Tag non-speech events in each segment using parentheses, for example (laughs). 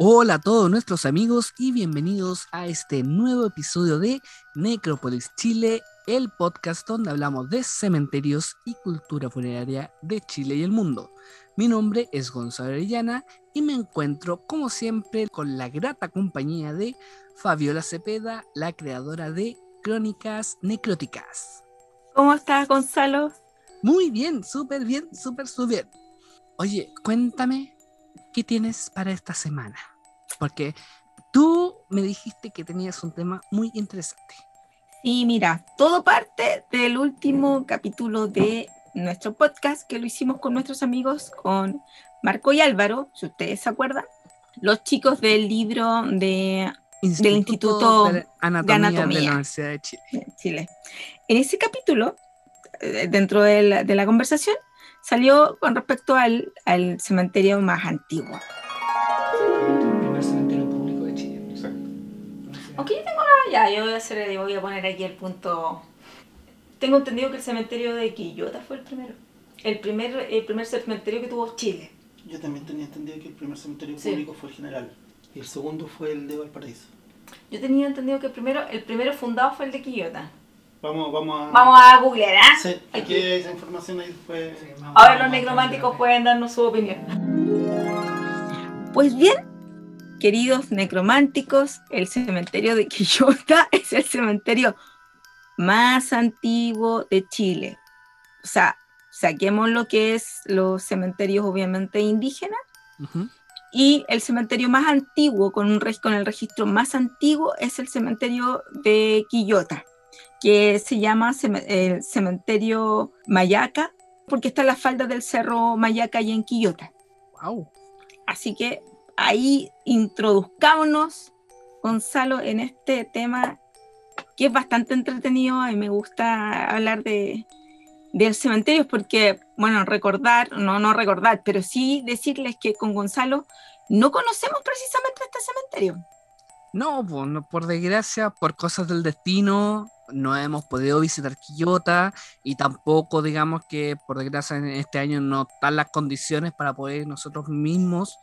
Hola a todos nuestros amigos y bienvenidos a este nuevo episodio de Necrópolis Chile, el podcast donde hablamos de cementerios y cultura funeraria de Chile y el mundo. Mi nombre es Gonzalo Arellana y me encuentro, como siempre, con la grata compañía de Fabiola Cepeda, la creadora de Crónicas Necróticas. ¿Cómo estás, Gonzalo? Muy bien, súper bien, súper, súper bien. Oye, cuéntame ¿qué tienes para esta semana? Porque tú me dijiste que tenías un tema muy interesante. Sí, mira, todo parte del último capítulo de nuestro podcast que lo hicimos con nuestros amigos, con Marco y Álvaro, si ustedes se acuerdan, los chicos del libro de, del Instituto de Anatomía, de, la Universidad de Chile. Chile. En ese capítulo, eh, dentro de la, de la conversación, salió con respecto al, al cementerio más antiguo. Aunque yo tengo ya, yo voy a hacer, voy a poner aquí el punto. Tengo entendido que el cementerio de Quillota fue el primero. El primer, el primer cementerio que tuvo Chile. Yo también tenía entendido que el primer cementerio público fue el general. Y el segundo fue el de Valparaíso. Yo tenía entendido que el primero, el primero fundado fue el de Quillota. Vamos, vamos a. Vamos a googlear, ¿ah? Sí, aquí hay esa información ahí después. Ahora los necrománticos pueden darnos su opinión. Pues bien, queridos necrománticos, el cementerio de Quillota (laughs) es el cementerio más antiguo de Chile. O sea, saquemos lo que es los cementerios obviamente indígenas. Y el cementerio más antiguo, con, un, con el registro más antiguo, es el cementerio de Quillota que se llama el cementerio Mayaca, porque está en las faldas del cerro Mayaca y en Quillota. Wow. Así que ahí introduzcámonos, Gonzalo, en este tema que es bastante entretenido. Mí me gusta hablar de, del cementerio porque, bueno, recordar, no, no recordar, pero sí decirles que con Gonzalo no conocemos precisamente este cementerio. No, por desgracia, por cosas del destino, no hemos podido visitar Quillota y tampoco digamos que por desgracia en este año no están las condiciones para poder nosotros mismos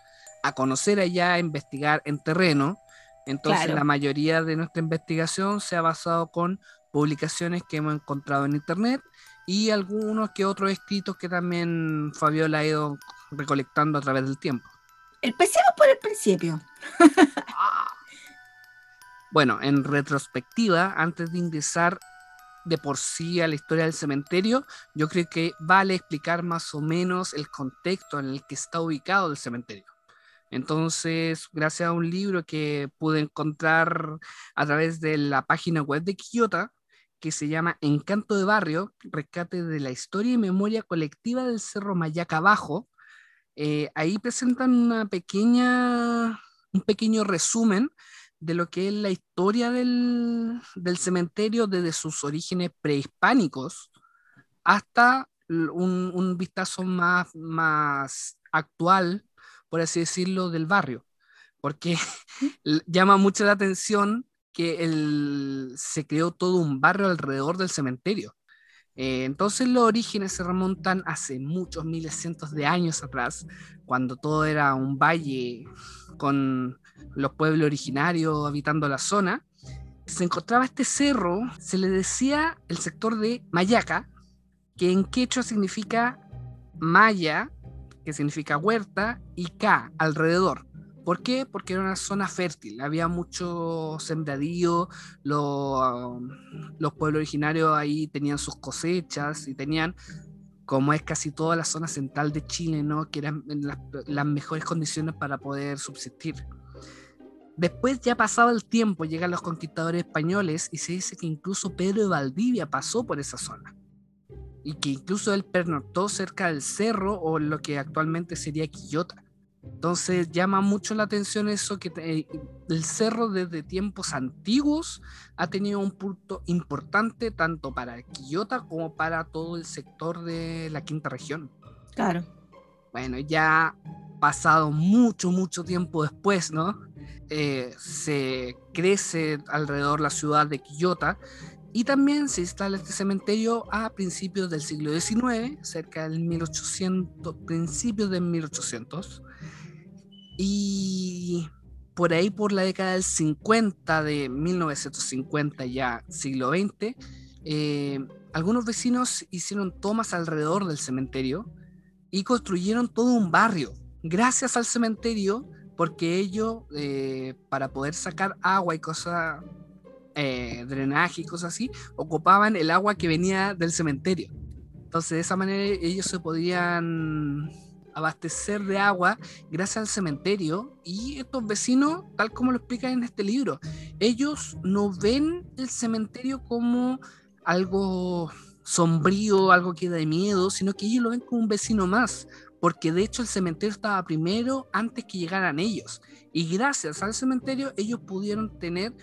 a conocer allá, a investigar en terreno. Entonces la mayoría de nuestra investigación se ha basado con publicaciones que hemos encontrado en internet y algunos que otros escritos que también Fabiola ha ido recolectando a través del tiempo. Empecemos por el principio. (laughs) Bueno, en retrospectiva, antes de ingresar de por sí a la historia del cementerio, yo creo que vale explicar más o menos el contexto en el que está ubicado el cementerio. Entonces, gracias a un libro que pude encontrar a través de la página web de Quillota, que se llama Encanto de Barrio, rescate de la historia y memoria colectiva del Cerro Mayaca Bajo, eh, ahí presentan una pequeña, un pequeño resumen de lo que es la historia del, cementerio desde sus orígenes prehispánicos hasta un, vistazo más, más actual, por así decirlo, del barrio. Porque (laughs) llama mucho la atención que se creó todo un barrio alrededor del cementerio. Eh, entonces los orígenes se remontan hace muchos miles, cientos de años atrás, cuando todo era un valle con los pueblos originarios habitando la zona. Se encontraba este cerro, se le decía el sector de Mayaca, que en quechua significa maya, que significa huerta, y ca, alrededor. ¿Por qué? Porque era una zona fértil, había mucho sembradío, los, los pueblos originarios ahí tenían sus cosechas y tenían, como es casi toda la zona central de Chile, ¿no? que eran las, las mejores condiciones para poder subsistir. Después ya pasado el tiempo, llegan los conquistadores españoles y se dice que incluso Pedro de Valdivia pasó por esa zona. Y que incluso él pernoctó cerca del cerro o lo que actualmente sería Quillota. Entonces llama mucho la atención eso que eh, el cerro desde tiempos antiguos ha tenido un punto importante tanto para Quillota como para todo el sector de la quinta región. Claro. Bueno, ya pasado mucho, mucho tiempo después, ¿no? Eh, se crece alrededor la ciudad de Quillota y también se instala este cementerio a principios del siglo XIX, cerca del 1800, principios de 1800 y por ahí por la década del 50, de 1950 ya siglo XX, eh, algunos vecinos hicieron tomas alrededor del cementerio y construyeron todo un barrio gracias al cementerio porque ellos eh, para poder sacar agua y cosas eh, drenaje y cosas así ocupaban el agua que venía del cementerio entonces de esa manera ellos se podían abastecer de agua gracias al cementerio y estos vecinos, tal como lo explican en este libro, ellos no ven el cementerio como algo sombrío, algo que da miedo, sino que ellos lo ven como un vecino más, porque de hecho el cementerio estaba primero antes que llegaran ellos. Y gracias al cementerio ellos pudieron tener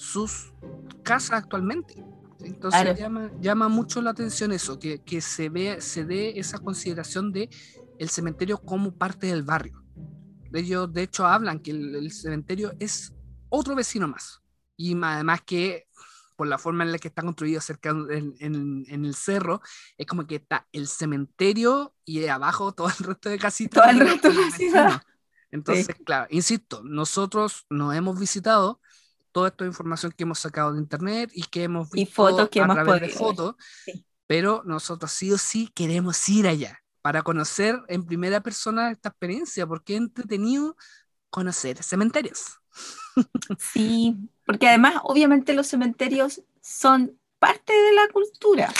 sus casas actualmente. Entonces llama, llama, mucho la atención eso, que, que se, ve, se dé esa consideración de el cementerio como parte del barrio. Ellos de hecho hablan que el, cementerio es otro vecino más. Y además que por la forma en la que está construido cerca en, en, el cerro, es como que está el cementerio y abajo todo el resto de casitas. Todo el resto de casitas. Entonces, claro, insisto, nosotros nos hemos visitado toda esta información que hemos sacado de internet y que hemos visto y fotos que a hemos través de fotos, pero nosotros sí o sí queremos ir allá para conocer en primera persona esta experiencia, porque es entretenido conocer cementerios. Sí, porque además obviamente los cementerios son parte de la cultura.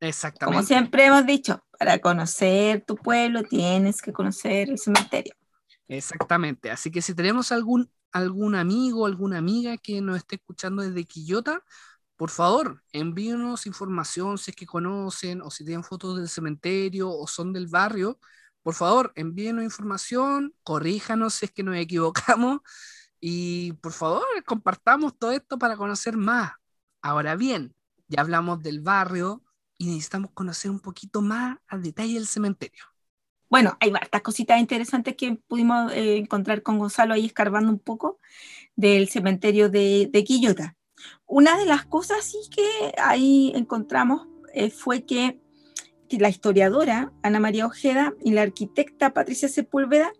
Exactamente. Como siempre hemos dicho, para conocer tu pueblo tienes que conocer el cementerio. Exactamente. Así que si tenemos algún, algún amigo, alguna amiga que nos esté escuchando desde Quillota, por favor, envíenos información si es que conocen o si tienen fotos del cementerio o son del barrio. Por favor, envíenos información, corríjanos si es que nos (laughs) equivocamos y por favor, compartamos todo esto para conocer más. Ahora bien, ya hablamos del barrio y necesitamos conocer un poquito más al detalle del cementerio. Bueno, hay varias cositas interesantes que pudimos eh, encontrar con Gonzalo ahí escarbando un poco del cementerio de, de Quillota. Una de las cosas que ahí encontramos eh, fue que la historiadora Ana María Ojeda y la arquitecta Patricia Sepúlveda,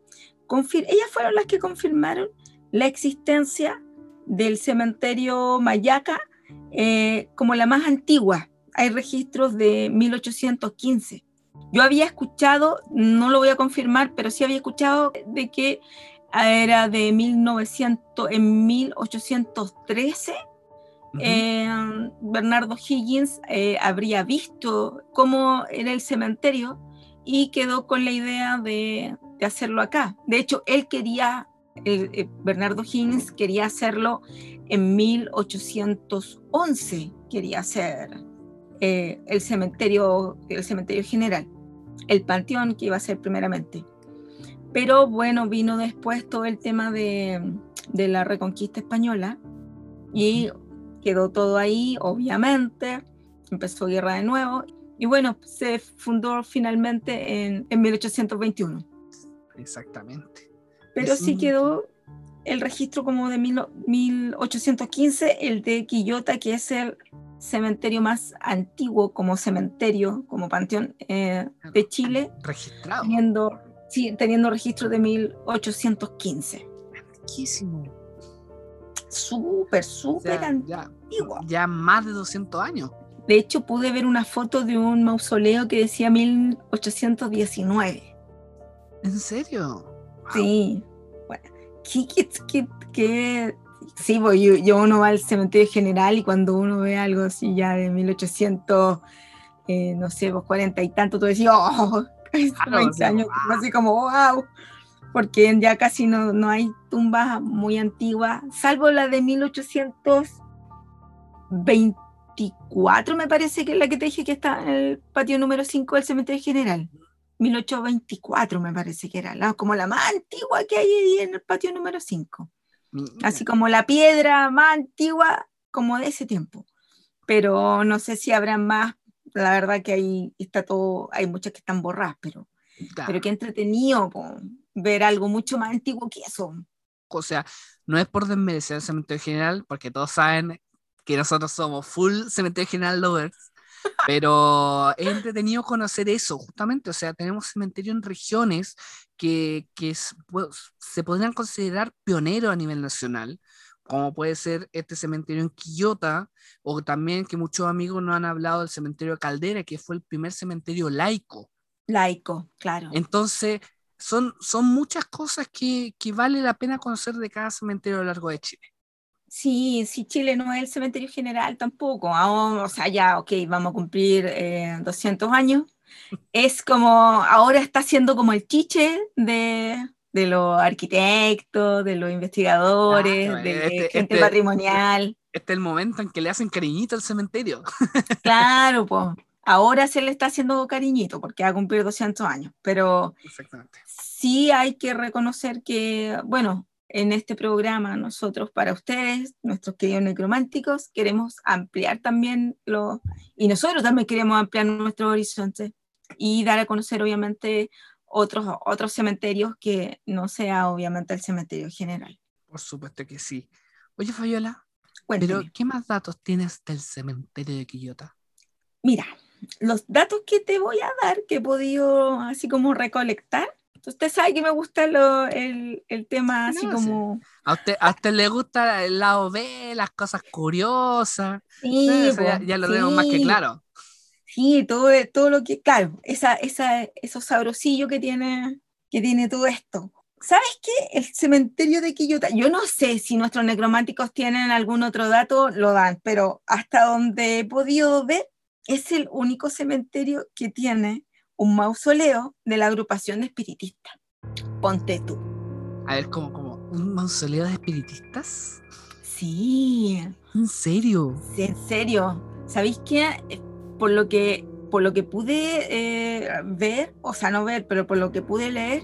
ellas fueron las que confirmaron la existencia del cementerio Mayaca eh, como la más antigua. Hay registros de 1815. Yo había escuchado, no lo voy a confirmar, pero sí había escuchado de que era de 1900, en 1813 eh, Bernardo Higgins eh, habría visto cómo era el cementerio y quedó con la idea de, hacerlo acá. De hecho, él quería, eh, Bernardo Higgins quería hacerlo en 1811, quería hacer el, cementerio, el cementerio general, el panteón que iba a ser primeramente. Pero bueno, vino después todo el tema de, de la reconquista española y quedó todo ahí, obviamente, empezó guerra de nuevo y bueno, se fundó finalmente en, en 1821. Exactamente. Pero sí quedó el registro como de 1815, el de Quillota, que es el cementerio más antiguo como cementerio, como panteón eh, de Chile. Registrado. Teniendo, sí, teniendo registro de 1815. Antiquísimo súper, súper antigua. Ya, más de 200 años. De hecho, pude ver una foto de un mausoleo que decía 1819. ¿En serio? Sí. Bueno, ¿qué, Sí, pues yo, uno va al cementerio general y cuando uno ve algo así ya de 1800, eh, no sé, pues 40 y tanto, tú decís, oh, (laughs) 20 años, así como, wow porque ya casi no, no hay tumbas muy antiguas, salvo la de 1824, me parece que es la que te dije que está en el patio número 5 del cementerio general. 1824 me parece que era, como la más antigua que hay ahí en el patio número 5. Así como la piedra más antigua como de ese tiempo. Pero no sé si habrá más, la verdad que ahí está todo, hay muchas que están borradas, pero, pero qué entretenido ver algo mucho más antiguo que eso. O sea, no es por desmerecer el cementerio general, porque todos saben que nosotros somos full cementerio general lovers. Pero es entretenido conocer eso, justamente. O sea, tenemos cementerio en regiones que, que se podrían considerar pioneros a nivel nacional, como puede ser este cementerio en Quillota, o también que muchos amigos nos han hablado del cementerio de Caldera, que fue el primer cementerio laico. Laico, claro. Entonces, son, son muchas cosas que, que vale la pena conocer de cada cementerio a lo largo de Chile. Sí, sí, Chile no es el cementerio general tampoco. o sea, ya, ok, vamos a cumplir 200 eh, años. Es como, ahora está siendo como el chiche de, de los arquitectos, de los investigadores, de este, gente este, patrimonial. Este es el momento en que le hacen cariñito al cementerio. Claro, (laughs) pues. Ahora se le está haciendo cariñito porque va a cumplir 200 años, pero sí hay que reconocer que, bueno, en este programa nosotros para ustedes, nuestros queridos necrománticos, queremos ampliar también lo, y nosotros también queremos ampliar nuestro horizonte y dar a conocer obviamente otros, otros cementerios que no sea obviamente el cementerio general. Por supuesto que sí. Oye, Fabiola, pero ¿qué más datos tienes del cementerio de Quillota? Mira, los datos que te voy a dar, que he podido así como recolectar, Usted sabe que me gusta el, tema así como... A usted, a usted le gusta el lado B, las cosas curiosas. Sí, ya, lo tenemos más que claro. Sí, todo, todo lo que, claro, esa, esa, esos sabrosillos que tiene, que tiene todo esto. ¿Sabes qué? El cementerio de Quillota, yo no sé si nuestros necrománticos tienen algún otro dato, lo dan, pero hasta donde he podido ver, es el único cementerio que tiene un mausoleo de la agrupación de espiritistas. Ponte tú. A ver, ¿cómo, cómo? ¿Un mausoleo de espiritistas? Sí. ¿En serio? Sí, en serio. ¿Sabéis qué? Eh, por lo que, por lo que pude eh, ver, o sea, no ver, pero por lo que pude leer,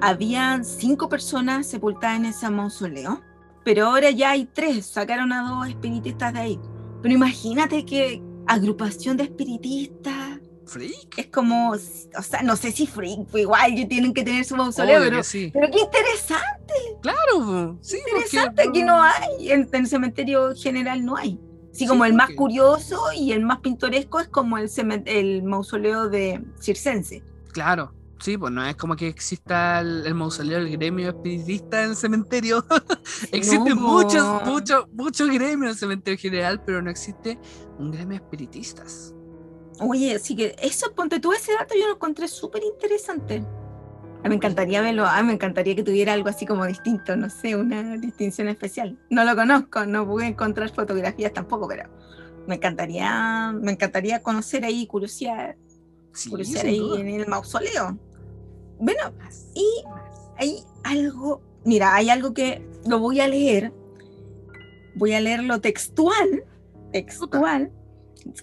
habían cinco personas sepultadas en ese mausoleo, pero ahora ya hay tres, sacaron a dos espiritistas de ahí. Pero imagínate qué agrupación de espiritistas freak. Es como, o sea, no sé si freak, pues igual tienen que tener su mausoleo, pero, pero, qué interesante. Claro, sí. Interesante, aquí no hay, en, el cementerio general no hay. Sí, como el más curioso y el más pintoresco es como el, el mausoleo de Circense. Claro, Sí, pues no es como que exista el, mausoleo del gremio espiritista en el cementerio. (laughs) Existen muchos, muchos, muchos gremios en el cementerio general, pero no existe un gremio espiritistas. Oye, así que eso, ponte tú ese dato, yo lo encontré súper interesante. A mí me encantaría verlo, a mí me encantaría que tuviera algo así como distinto, no sé, una distinción especial. No lo conozco, no pude encontrar fotografías tampoco, pero me encantaría, me encantaría conocer ahí, curiosidad, curiosidad ahí en el mausoleo. Bueno, y hay algo, mira, hay algo que lo voy a leer, voy a leerlo textual, textual,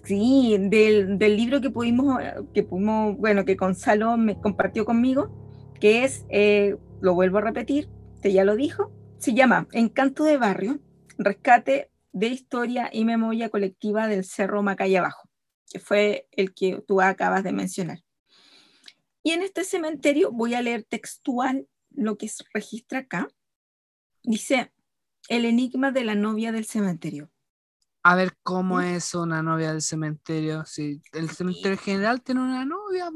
Sí, del, libro que pudimos, que pudimos, bueno, que Gonzalo me compartió conmigo, que es, eh, lo vuelvo a repetir, te ya lo dijo, se llama Encanto de Barrio, Rescate de Historia y Memoria Colectiva del Cerro Macay Abajo, que fue el que tú acabas de mencionar. Y en este cementerio voy a leer textual lo que registra acá. Dice, el enigma de la novia del cementerio. A ver cómo es una novia del cementerio. Si el cementerio general tiene una novia.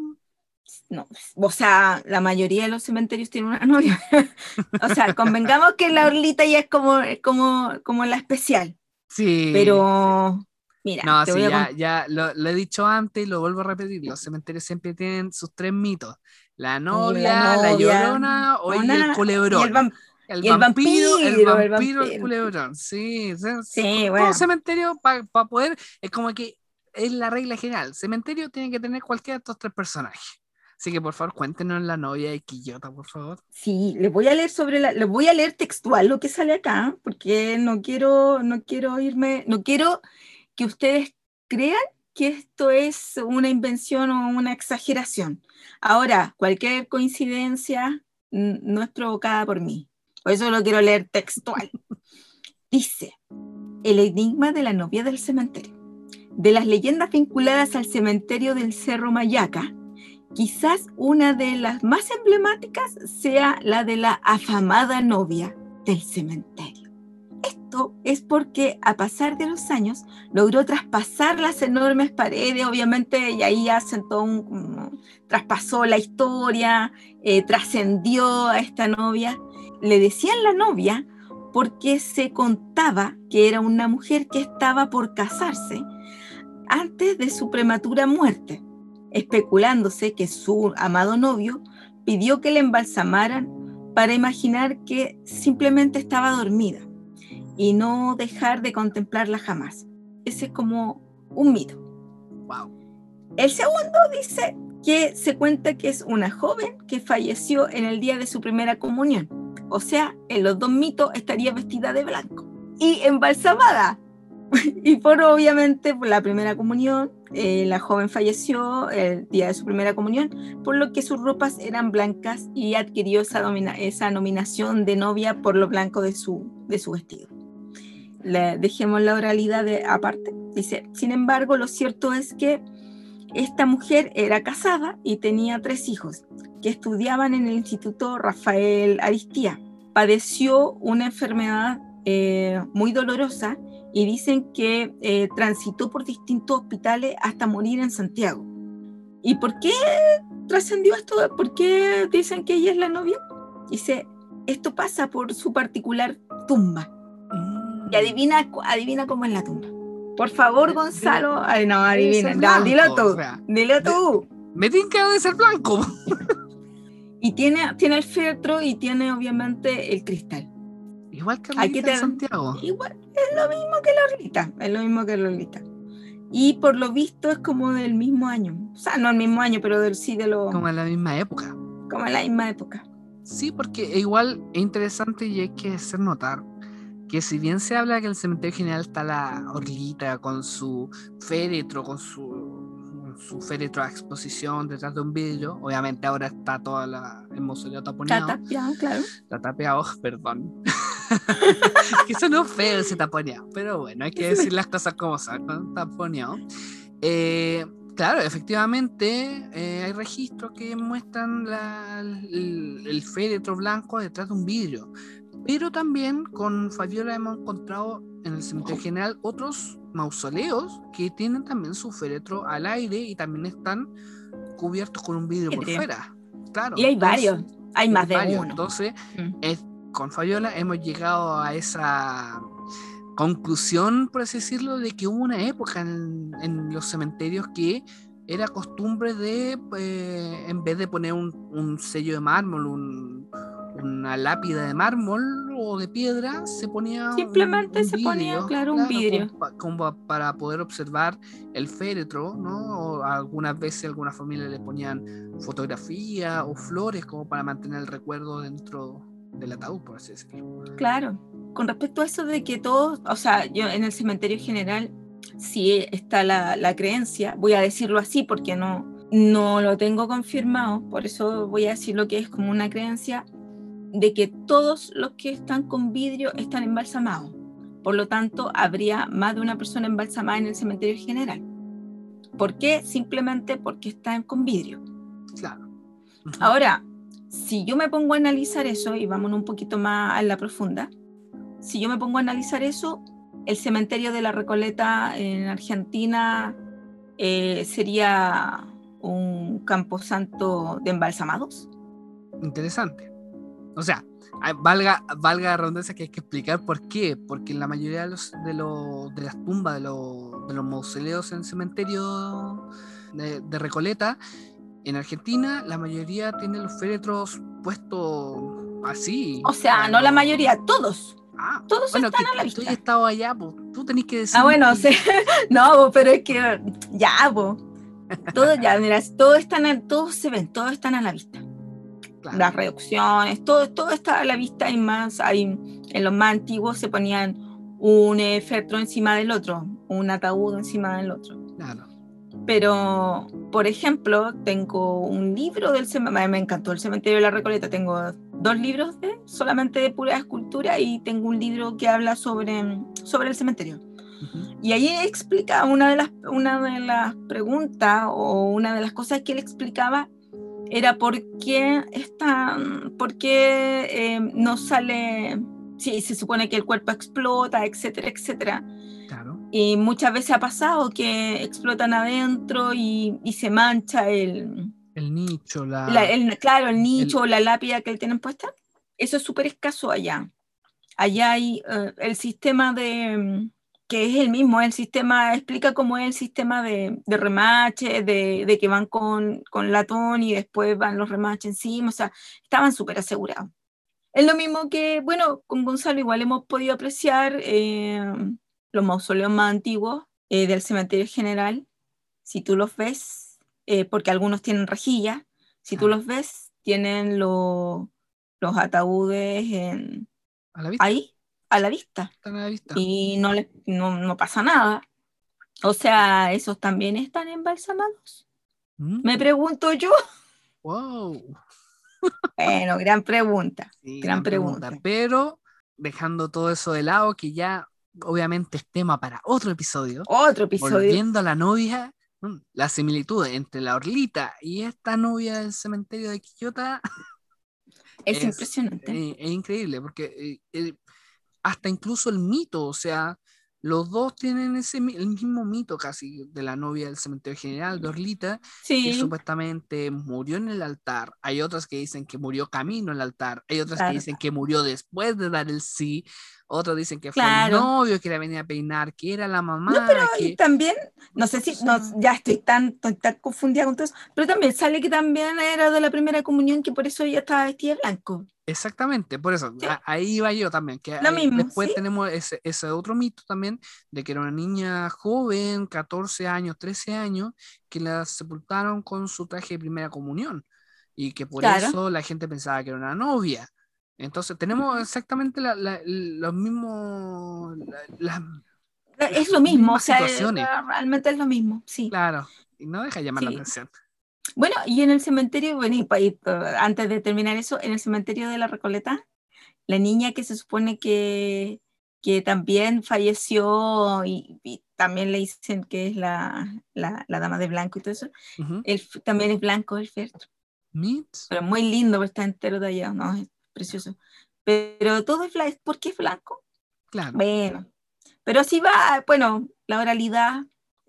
No, o sea, la mayoría de los cementerios tienen una novia. (laughs) o sea, convengamos que la Orlita ya es como, como, como la especial. Sí. Pero, mira. No, sí, ya, ya lo, he dicho antes y lo vuelvo a repetir. Los cementerios siempre tienen sus tres mitos: la novia, la, llorona o el culebrón. El, vampiro, el vampiro, el, culebrón. Sí, sí, bueno. cementerio para poder, es como que es la regla general. Cementerio tiene que tener cualquiera de estos tres personajes. Así que por favor cuéntenos la novia de Quillota, por favor. Sí, les voy a leer sobre la, les voy a leer textual lo que sale acá, porque no quiero, no quiero irme, no quiero que ustedes crean que esto es una invención o una exageración. Ahora, cualquier coincidencia no es provocada por mí. Por eso lo quiero leer textual. Dice, el enigma de la novia del cementerio. De las leyendas vinculadas al cementerio del Cerro Mayaca, quizás una de las más emblemáticas sea la de la afamada novia del cementerio. esto es porque a pasar de los años logró traspasar las enormes paredes, obviamente, y ahí hacen todo un... traspasó la historia, eh, trascendió a esta novia. Le decían la novia porque se contaba que era una mujer que estaba por casarse antes de su prematura muerte, especulándose que su amado novio pidió que le embalsamaran para imaginar que simplemente estaba dormida y no dejar de contemplarla jamás. Ese es como un mito. Wow. El segundo dice que se cuenta que es una joven que falleció en el día de su primera comunión. O sea, en los dos mitos estaría vestida de blanco y embalsamada. (laughs) y por obviamente por la primera comunión, eh, la joven falleció el día de su primera comunión, por lo que sus ropas eran blancas y adquirió esa, esa nominación de novia por lo blanco de su, vestido. Dejemos la oralidad aparte. Dice, sin embargo, lo cierto es que esta mujer era casada y tenía tres hijos que estudiaban en el Instituto Rafael Aristía. Padeció una enfermedad eh, muy dolorosa y dicen que eh, transitó por distintos hospitales hasta morir en Santiago. ¿Y por qué trascendió esto? ¿Por qué dicen que ella es la novia? Dice, esto pasa por su particular tumba. Y mm. adivina, adivina cómo es la tumba. Por favor, Gonzalo. Ay, no, adivina. No, dilo tú. dilo tú. Me tiene que de ser blanco. y tiene, tiene el féretro y tiene obviamente el cristal. Igual que Lolita de Santiago. Igual, es lo mismo que Lolita, es lo mismo que Lolita. Y por lo visto es como del mismo año. O sea, no el mismo año, pero del, sí de lo... Como en la misma época. Como en la misma época. Sí, porque igual es interesante y hay que hacer notar que si bien se habla que en el cementerio general está la Orlita con su féretro, con su su féretro a exposición detrás de un vidrio. Obviamente ahora está toda la, el mausoleo taponeado. Está tapiado, claro. Está tapeado, (laughs) perdón. (laughs) que sonó feo ese taponeado, pero bueno, hay que decir las cosas como son, taponeado. Eh, claro, efectivamente eh, hay registros que muestran el, el, féretro blanco detrás de un vidrio, pero también con Fabiola hemos encontrado en el cementerio general otros mausoleos que tienen también su féretro al aire y también están cubiertos con un vidrio por fuera. Claro, y hay varios, hay más de uno. Entonces, mm. con Fabiola hemos llegado a esa conclusión, por así decirlo, de que hubo una época en, los cementerios que era costumbre de, eh, en vez de poner un, un sello de mármol, un, una lápida de mármol o de piedra, se ponía. Simplemente se ponía, claro, un vidrio. Como, para poder observar el féretro, ¿no? O algunas veces algunas familias le ponían fotografía o flores como para mantener el recuerdo dentro del ataúd, por así decirlo. Claro. Con respecto a eso de que todos, o sea, yo en el cementerio general sí está la, la creencia, voy a decirlo así porque no, no lo tengo confirmado, por eso voy a decir lo que es como una creencia de que todos los que están con vidrio están embalsamados. Por lo tanto, habría más de una persona embalsamada en el cementerio general. ¿Por qué? Simplemente porque están con vidrio. Claro. Ahora, si yo me pongo a analizar eso, y vamos un poquito más a la profunda, si yo me pongo a analizar eso, el cementerio de la Recoleta en Argentina eh, sería un camposanto de embalsamados. Interesante. O sea, valga, valga la redundancia que hay que explicar por qué. Porque en la mayoría de, los, de, los, de las tumbas, de, los, de los mausoleos en el cementerio de, Recoleta, en Argentina, la mayoría tiene los féretros puestos así. O sea, no la mayoría, todos. Ah, todos están a la vista. Tú has estado allá, pues, tú tenés que decir. Ah, bueno, sí. (laughs) no, pero es que ya, pues. Todos ya, mira, todos están, todos se ven, todos están a la vista las reducciones, todo, todo está a la vista y más, hay, en los más antiguos se ponían un efecto encima del otro, un ataúd encima del otro. Pero, por ejemplo, tengo un libro del cementerio, me encantó el cementerio de la Recoleta, tengo dos libros de, solamente de pura escultura y tengo un libro que habla sobre, sobre el cementerio. Y ahí explica una de, las, una de las preguntas o una de las cosas que él explicaba era por qué, está, por qué eh, no sale sí, se supone que el cuerpo explota, etcétera, etcétera. Claro. Y muchas veces ha pasado que explotan adentro y, y se mancha el, El nicho, la. la- el- claro, el nicho o la lápida que tienen puesta. Eso es súper escaso allá. Allá hay eh, el sistema de, que es el mismo, el sistema, explica cómo es el sistema de, de remache, de, de que van con, con latón y después van los remaches encima, o sea, estaban súper asegurados. Es lo mismo que, bueno, con Gonzalo igual hemos podido apreciar eh, los mausoleos más antiguos eh, del cementerio general. Si tú los ves, eh, porque algunos tienen rejilla, si tú Claro. los ves, tienen lo- los ataúdes en- A la vista. ahí, a la vista, Están a la vista. y no, les, no, no pasa nada. O sea, ¿esos también están embalsamados? Mm, Me pregunto yo. Wow. Bueno, gran pregunta. Sí, Gran pregunta. Pero dejando todo eso de lado, que ya obviamente es tema para otro episodio. Otro episodio. Volviendo a la novia, mm, la similitud entre la Orlita y esta novia del cementerio de Quillota Es, (laughs) es- impresionante. eh, es increíble, porque eh, eh, hasta incluso el mito, o sea, los dos tienen ese, el mismo mito casi de la novia del cementerio general de Orlita, que sí, supuestamente murió en el altar. Hay otras que dicen que murió camino al altar. Hay otras Claro. que dicen que murió después de dar el sí. Otros dicen que fue Claro. el novio que la venía a peinar, que era la mamá. y que... también, no sé si, no, ya estoy tan, tan confundida con todo eso, pero también sale que también era de la primera comunión, que por eso ella estaba vestida de blanco. Exactamente, por eso, Sí. ahí iba yo también. Que Lo ahí- mismo, después sí. tenemos ese, ese otro mito también, de que era una niña joven, 14 años, 13 años, que la sepultaron con su traje de primera comunión. Y que por Claro. eso la gente pensaba que era una novia. Entonces tenemos exactamente la- la- los mismos, la- Es lo mismo, o sea, situaciones. realmente es lo mismo, sí. claro, y no deja de llamar la Sí. atención. Bueno, y en el cementerio, bueno, y, antes de terminar eso, en el cementerio de la Recoleta, la niña que se supone que, que también falleció y, y también le dicen que es la, la, la dama de blanco y todo eso, Ujú. él f- también es blanco el féretro, pero muy lindo, porque está entero de allá, no, es precioso. Pero todo es blanco, ¿por qué es blanco? claro. Bueno, pero así va, bueno, la oralidad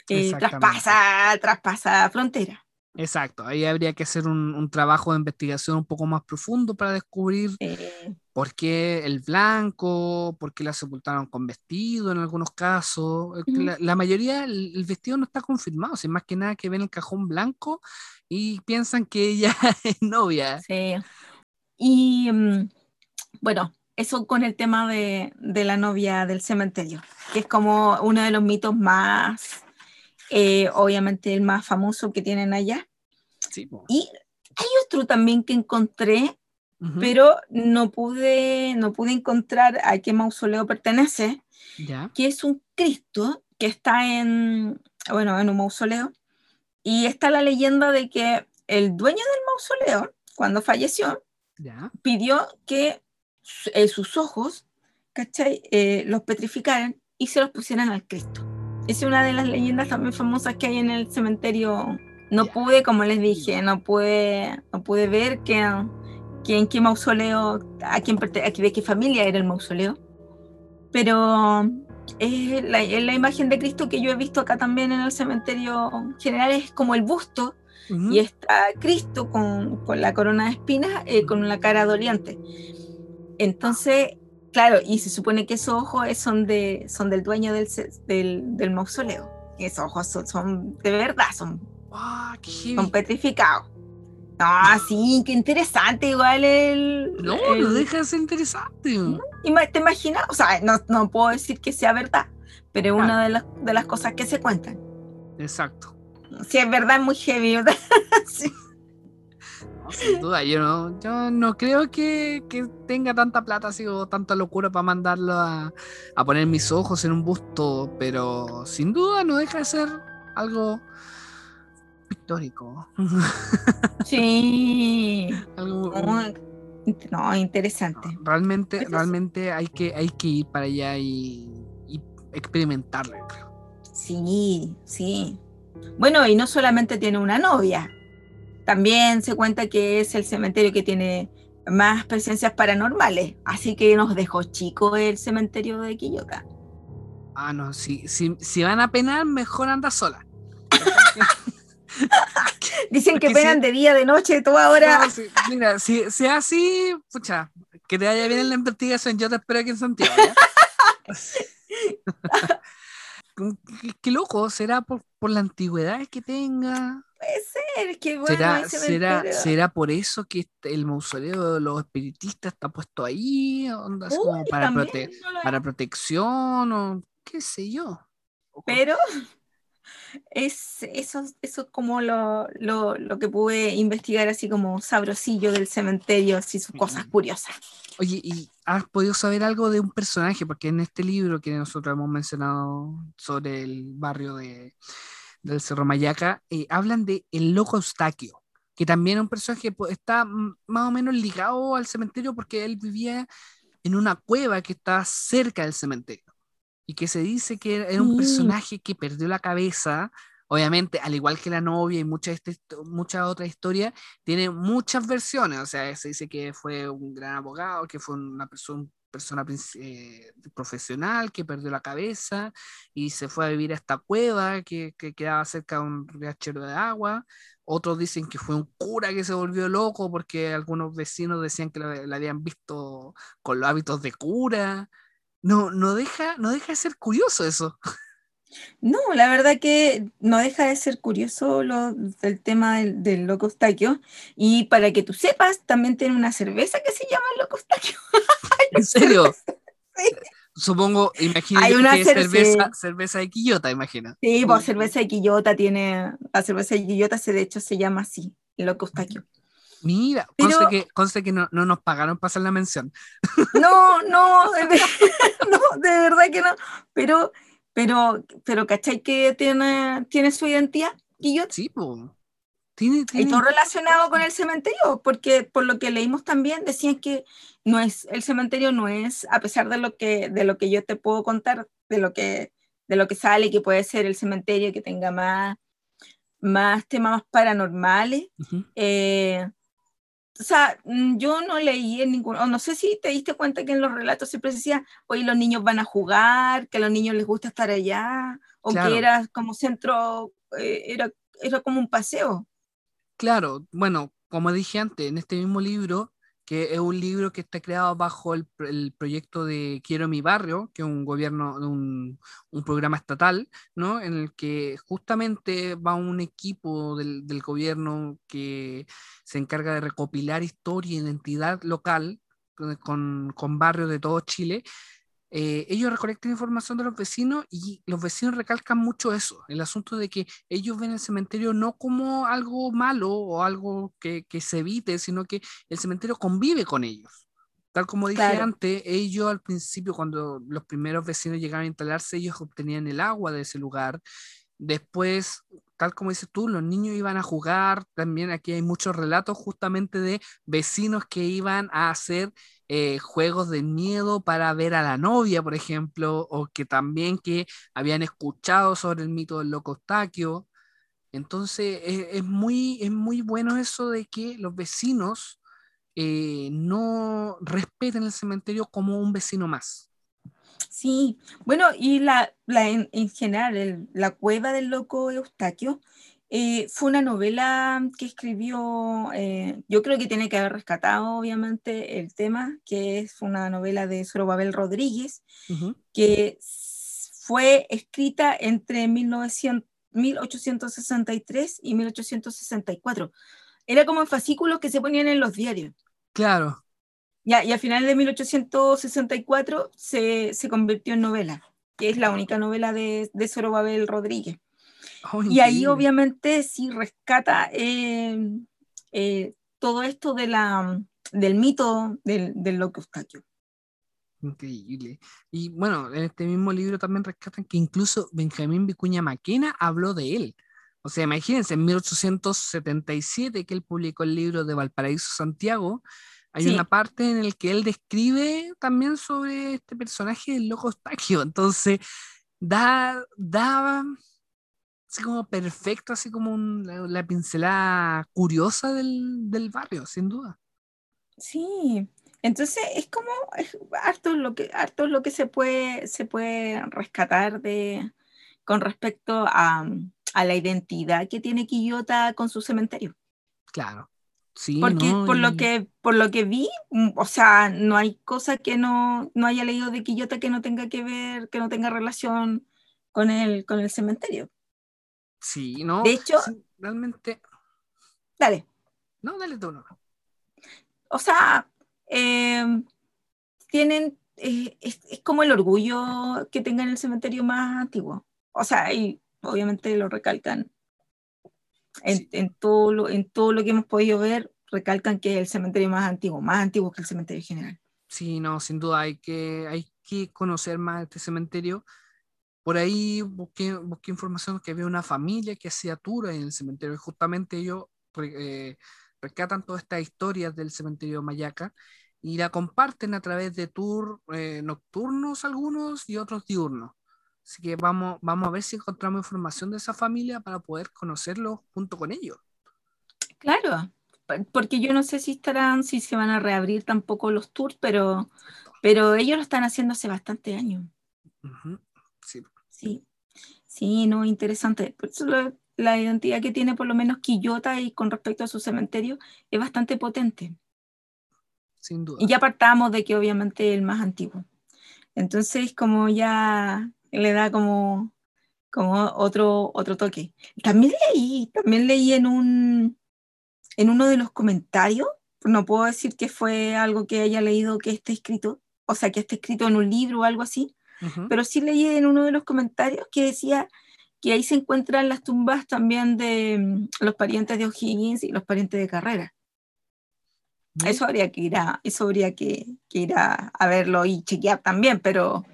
eh, traspasa, traspasa frontera. Exacto, ahí habría que hacer un, un trabajo de investigación un poco más profundo para descubrir Eh, por qué el blanco, por qué la sepultaron con vestido en algunos casos. La, la mayoría, el, el vestido no está confirmado, sin más que nada que ven el cajón blanco y piensan que ella (laughs) es novia. Sí. Y mm, bueno, eso con el tema de, de la novia del cementerio, que es como uno de los mitos más, eh, obviamente el más famoso que tienen allá. Sí, po. Y hay otro también que encontré, Ujú, pero no pude, no pude encontrar a qué mausoleo pertenece, Ya, que es un Cristo que está en, bueno, en un mausoleo. Y está la leyenda de que el dueño del mausoleo, cuando falleció, ya. pidió que eh, sus ojos, ¿cachai? Eh, los petrificaran y se los pusieran al Cristo. Es una de las leyendas también famosas que hay en el cementerio. No Ya. pude, como les dije, no pude, no pude ver que, que en qué mausoleo, a quién a de qué familia era el mausoleo. Pero es la, es la imagen de Cristo que yo he visto acá también en el cementerio general, es como el busto y está Cristo con, con la corona de espinas, eh, con la cara doliente. Entonces, claro, y se supone que esos ojos son, de, son del dueño del, del, del mausoleo. Esos ojos son, son de verdad, son, Ah, qué son petrificados. No, sí, qué interesante, igual el... No, el- no deja de ser interesante. ¿Te imaginas? O sea, no, no puedo decir que sea verdad, pero es Claro. una de las, de las cosas que se cuentan. Exacto. Si es verdad, es muy heavy. ¿verdad? (laughs) Sí. No, sin duda, yo no, yo no creo que, que tenga tanta plata así o tanta locura para mandarlo a, a poner mis ojos en un busto, pero sin duda no deja de ser algo pictórico. (laughs) Sí. algo, No, interesante. no, realmente, realmente hay que, hay que ir para allá y, y experimentarlo, creo. Sí, sí. Bueno, y no solamente tiene una novia, también se cuenta que es el cementerio que tiene más presencias paranormales. Así que nos dejó chico el cementerio de Quillota. Ah, no, si, si, si van a penar, mejor anda sola. (laughs) Dicen que penan de día, de noche, toda hora. mira, si sea así, pucha, que te vaya bien en la investigación, yo te espero aquí en Santiago. (laughs) (laughs) qué, loco, será por, por la antigüedad que tenga. Puede ser, que bueno. ¿Será, será, ¿Será por eso que este, el mausoleo de los espiritistas está puesto ahí? Onda, como para, para protección o qué sé yo. Pero (laughs) es eso, eso es como lo, lo, lo, que pude investigar así como sabrosillo del cementerio, así sus cosas curiosas. Oye, ¿y has podido saber algo de un personaje? Porque en este libro que nosotros hemos mencionado sobre el barrio de, del Cerro Mayaca, eh, hablan de el loco Eustaquio, que también es un personaje que está más o menos ligado al cementerio porque él vivía en una cueva que está cerca del cementerio y que se dice que era un personaje que perdió la cabeza. Obviamente, al igual que la novia y muchas este, mucha otra historia, tiene muchas versiones. O sea, se dice que fue un gran abogado, que fue una persona, persona eh, profesional que perdió la cabeza y se fue a vivir a esta cueva que, que quedaba cerca de un riachuelo de agua. Otros dicen que fue un cura que se volvió loco porque algunos vecinos decían que la habían visto con los hábitos de cura no, no, deja, no deja de ser curioso eso. No, la verdad que no deja de ser curioso lo, el tema del, del loco Y para que tú sepas, también tiene una cerveza que se llama loco (laughs) ¿En serio? Sí. Supongo, imagino que es cerveza, cerveza de Quillota, imagina. Sí, pues cerveza de Quillota tiene, la cerveza de Quillota se, de hecho se llama así, loco Mira, conste que, conste que no, no, nos pagaron para hacer la mención. No, no, de, (laughs) no, de verdad que no. Pero, pero, pero ¿cachai que tiene, tiene su identidad? Y yo, sí, pues. Tiene, tiene... Y todo relacionado con el cementerio, porque por lo que leímos también decían que no es, el cementerio no es, a pesar de lo que, de lo que yo te puedo contar, de lo que, de lo que sale, que puede ser el cementerio que tenga más, más temas paranormales, eh, o sea, mm, yo no leí en ningún, o no sé si te diste cuenta que en los relatos siempre decía, hoy los niños van a jugar, que a los niños les gusta estar allá, o que era como centro, eh, era, era como un paseo. Claro, bueno, como dije antes, en este mismo libro que es un libro que está creado bajo el, proyecto de Quiero mi barrio, que es un gobierno, un, un, programa estatal, ¿no? En el que justamente va un equipo del, del gobierno que se encarga de recopilar historia e identidad local con, con barrios de todo Chile eh, ellos recolectan información de los vecinos y los vecinos recalcan mucho eso, el asunto de que ellos ven el cementerio no como algo malo o algo que, que se evite, sino que el cementerio convive con ellos. Tal como dije antes, ellos al principio, cuando los primeros vecinos llegaron a instalarse, ellos obtenían el agua de ese lugar. Después, tal como dices tú, los niños iban a jugar. También aquí hay muchos relatos justamente de vecinos que iban a hacer eh, juegos de miedo para ver a la novia, por ejemplo, o que también que habían escuchado sobre el mito del loco Eustaquio. Entonces es, muy, es muy bueno eso de que los vecinos eh, no respeten el cementerio como un vecino más. Sí, bueno, y la, la en, general, la cueva del loco Eustaquio eh, fue una novela que escribió, eh, yo creo que tiene que haber rescatado obviamente el tema, que es una novela de Zorobabel Rodríguez, que fue escrita entre 1900, 1863 y 1864. Era como fascículos que se ponían en los diarios. Claro. Ya, y al final de 1864 se, se convirtió en novela, que es la única novela de, de Zorobabel Rodríguez. Oh, y ahí obviamente sí rescata eh, eh, todo esto de la, del mito del, del loco Eustaquio. Increíble. Y bueno, en este mismo libro también rescatan que incluso Benjamín Vicuña Maquena habló de él. O sea, imagínense, en 1877 que él publicó el libro de Valparaíso Santiago, hay una parte en la que él describe también sobre este personaje del loco Eustaquio. (laughs) Entonces, da, da así como perfecto, así como la, pincelada curiosa del, del, barrio, sin duda. Sí, entonces es como es harto lo que harto lo que se puede se puede rescatar de con respecto a, a la identidad que tiene Quillota con su cementerio. Claro. Sí, Porque ¿no? por lo que por lo que vi, mm, o sea, no hay cosa que no, no haya leído de Quillota que no tenga que ver, que no tenga relación con el, con el cementerio. Sí, ¿no? De hecho- Sí, realmente. Dale. No, dale tú, no. O sea, eh, tienen, eh, es, es como el orgullo que tengan el cementerio más antiguo. O sea, y obviamente lo recalcan. En, en todo lo, en todo lo que hemos podido ver, recalcan que es el cementerio más antiguo, más antiguo que el cementerio general. Sí, no, sin duda hay que, hay que conocer más este cementerio. Por ahí busqué, busqué información que había una familia que hacía tours en el cementerio y justamente ellos eh, rescatan todas estas historias del cementerio Mayaca y la comparten a través de tours eh, nocturnos algunos y otros diurnos. Así que vamos, vamos a ver si encontramos información de esa familia para poder conocerlo junto con ellos. Claro, porque yo no sé si estarán, si se van a reabrir tampoco los tours, pero, pero ellos lo están haciendo hace bastante años. Ujú, Sí, Sí, sí, no, interesante. Por eso la, la identidad que tiene por lo menos Quillota y con respecto a su cementerio es bastante potente. sin duda. Y ya apartamos de que obviamente es el más antiguo. Entonces, como ya le da como, como otro, otro toque. También leí, también leí en un, en uno de los comentarios, no puedo decir que fue algo que haya leído que esté escrito, o sea, que esté escrito en un libro o algo así, Ujú. pero sí leí en uno de los comentarios que decía que ahí se encuentran las tumbas también de mm, los parientes de O'Higgins y los parientes de Carrera. Eso habría que ir a, eso habría que, que ir a, a verlo y chequear también, pero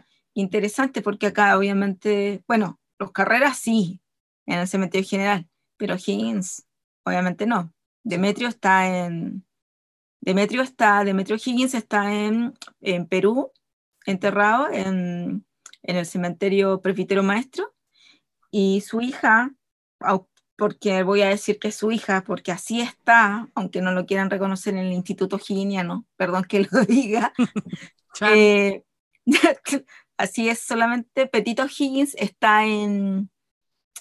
interesante porque acá obviamente, bueno, los carreras sí, en el cementerio general, pero Higgins obviamente no. Demetrio está en, Demetrio está, Demetrio Higgins está en, en Perú, enterrado en, en el cementerio Presbítero Maestro, y su hija, porque voy a decir que es su hija, porque así está, aunque no lo quieran reconocer en el Instituto Higginiano, perdón que lo (laughs) diga, eh, (laughs) así es solamente Petito Higgins está en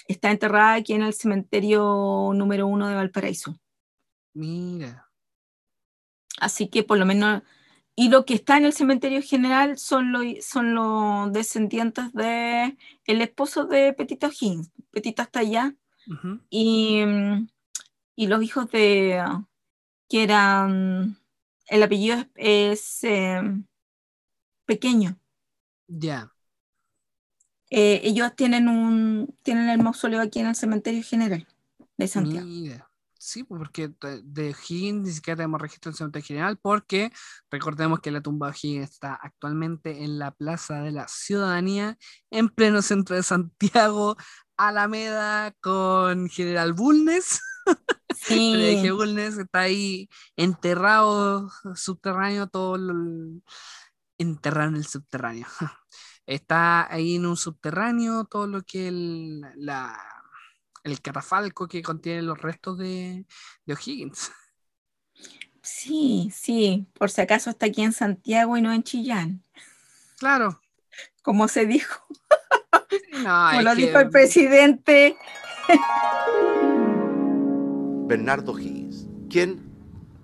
está enterrada aquí en el cementerio número uno de Valparaíso. Mira. Así que por lo menos, y lo que está en el cementerio general son los son los descendientes de el esposo de Petito Higgins. Petito está allá y, y los hijos de que eran el apellido es, es, eh, pequeño. Ya. Eh, ellos tienen un tienen el mausoleo aquí en el cementerio general de Santiago. Mira. Sí, pues, porque de de Higgins ni siquiera tenemos registro en el cementerio general, porque recordemos que la tumba de Higgins está actualmente en la Plaza de la Ciudadanía, en pleno centro de Santiago, Alameda, con General Bulnes. (laughs) Sí, Le dije, Bulnes está ahí enterrado, subterráneo, todo el- enterrado en el subterráneo. (laughs) Está ahí en un subterráneo todo lo que el, la, el catafalco que contiene los restos de, de O'Higgins. (laughs) sí, sí. Por si acaso está aquí en Santiago y no en Chillán, Claro. como se dijo, No, como lo que- dijo el presidente. Bernardo Higgins, quien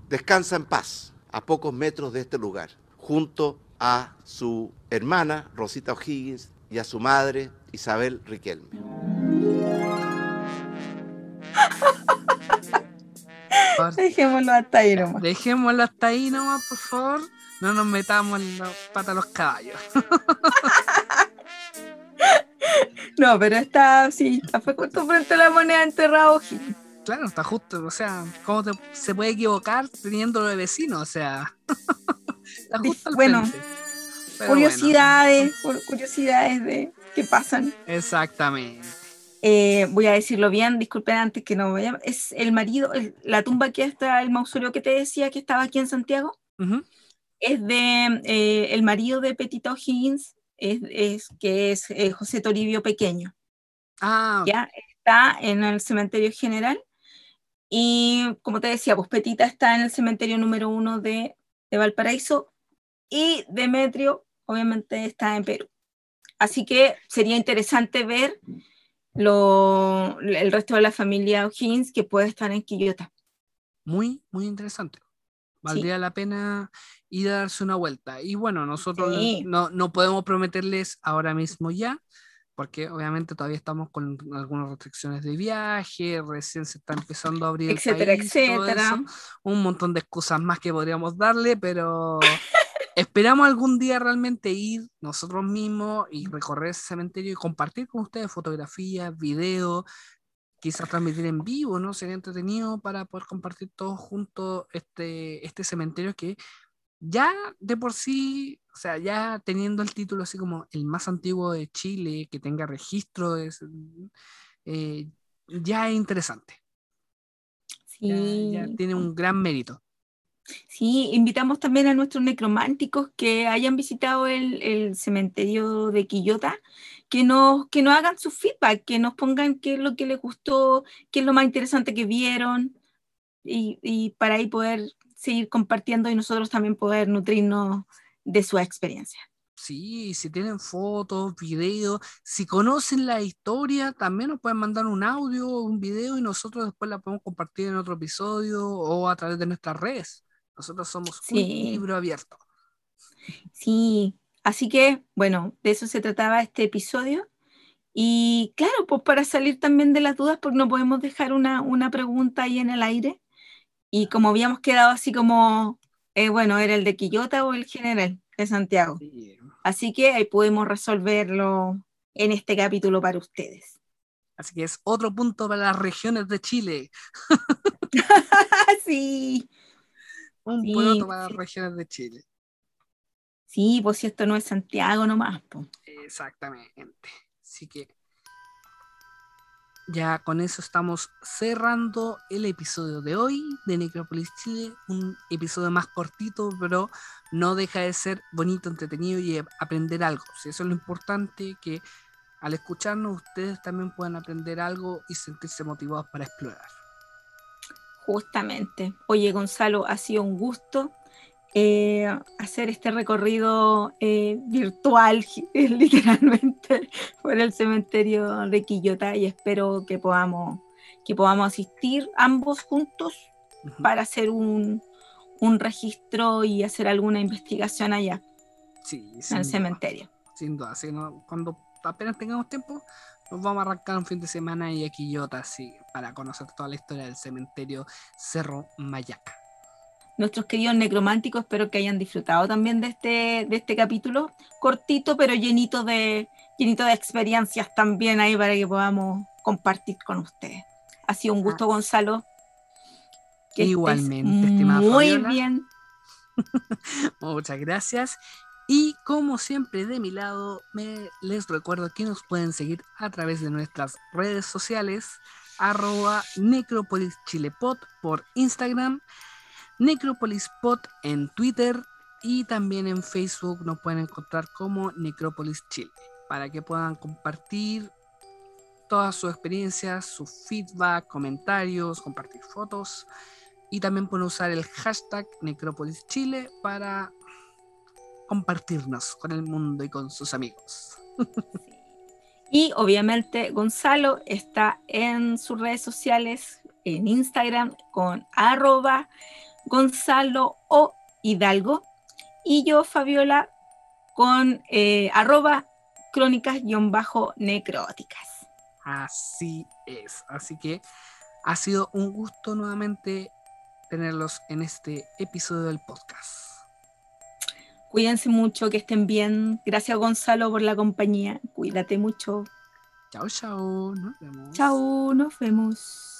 descansa en paz a pocos metros de este lugar, junto a su hermana Rosita O'Higgins y a su madre Isabel Riquelme. (laughs) Dejémoslo hasta ahí nomás. Dejémoslo hasta ahí nomás, por favor. No nos metamos en la pata a los caballos. (laughs) No, pero está, sí, fue justo frente a la moneda enterrado. O'Higgins. Claro, está justo. O sea, ¿cómo te- se puede equivocar teniéndolo de vecino? O sea, (laughs) está justo al Bueno, frente. Curiosidades, cu- curiosidades de qué pasan. exactamente. Eh, voy a decirlo bien, disculpen antes que no vaya. Es el marido, el- la tumba que está, el mausoleo que te decía que estaba aquí en Santiago, Ujú. es de eh, el marido de Petito Higgins, es, es- que es eh, José Toribio Pequeño. Ah, Ya está en el cementerio general. Y como te decía, pues Petita está en el cementerio número uno de de Valparaíso y Demetrio obviamente está en Perú. Así que sería interesante ver lo, el resto de la familia O'Higgins que puede estar en Quillota. Muy, muy interesante. Valdría la pena ir a darse una vuelta. Y bueno, nosotros no, no podemos prometerles ahora mismo ya, porque obviamente todavía estamos con algunas restricciones de viaje, recién se está empezando a abrir etcétera, el país, etcétera. un montón de excusas más que podríamos darle, pero esperamos algún día realmente ir nosotros mismos y recorrer ese cementerio y compartir con ustedes fotografías, videos, quizás transmitir en vivo, ¿no? Sería entretenido para poder compartir todos juntos este, este cementerio que ya de por sí, o sea, ya teniendo el título así como el más antiguo de Chile, que tenga registro, es, eh, ya es interesante. Sí. Ya, tiene un gran mérito. Sí, invitamos también a nuestros necrománticos que hayan visitado el, cementerio de Quillota, que nos, que hagan su feedback, que nos pongan qué es lo que les gustó, qué es lo más interesante que vieron, y, y para ahí poder seguir compartiendo y nosotros también poder nutrirnos de su experiencia. Sí, si tienen fotos, videos, si conocen la historia, también nos pueden mandar un audio un video y nosotros después la podemos compartir en otro episodio o a través de nuestras redes. Nosotros somos un libro abierto. Sí, así que, bueno, de eso se trataba este episodio. Y claro, pues para salir también de las dudas, porque no podemos dejar una, una pregunta ahí en el aire. Y como habíamos quedado así como, eh, bueno, era el de Quillota o el general de Santiago. Así que ahí pudimos resolverlo en este capítulo para ustedes. Así que es otro punto para las regiones de Chile. (laughs) sí. Un punto para las regiones de Chile. Sí, pues si esto no es Santiago nomás. Exactamente. Así que ya con eso estamos cerrando el episodio de hoy de Necrópolis Chile, un episodio más cortito, pero no deja de ser bonito, entretenido y aprender algo. Si eso es lo importante, que al escucharnos ustedes también puedan aprender algo y sentirse motivados para explorar. Justamente. Oye, Gonzalo, ha sido un gusto. Eh, hacer este recorrido eh, virtual, (laughs) literalmente, (laughs) por el cementerio de Quillota y espero que podamos, que podamos asistir ambos juntos para hacer un, un, registro y hacer alguna investigación allá sí, en el cementerio. Sin duda, cuando apenas tengamos tiempo, nos vamos a arrancar un fin de semana y a Quillota, sí, para conocer toda la historia del cementerio Cerro Mayaca nuestros queridos necrománticos, espero que hayan disfrutado también de este, de este capítulo, cortito pero llenito de, llenito de experiencias también ahí para que podamos compartir con ustedes. Ha sido un gusto, Gonzalo. Igualmente, estimada Muy bien. (laughs) Muchas gracias. Y como siempre de mi lado, me les recuerdo que nos pueden seguir a través de nuestras redes sociales, arroba por Instagram Necropolis Pod en Twitter y también en Facebook nos pueden encontrar como Necropolis Chile para que puedan compartir todas sus experiencias, su feedback, comentarios, compartir fotos y también pueden usar el hashtag Necropolis Chile para compartirnos con el mundo y con sus amigos. Y obviamente Gonzalo está en sus redes sociales, en Instagram con arroba Gonzalo o Hidalgo y yo, Fabiola, con eh, arroba crónicas-necróticas. Así es, así que ha sido un gusto nuevamente tenerlos en este episodio del podcast. Cuídense mucho, que estén bien. Gracias Gonzalo por la compañía. Cuídate mucho. Chao, chao. Nos vemos. Chao, nos vemos.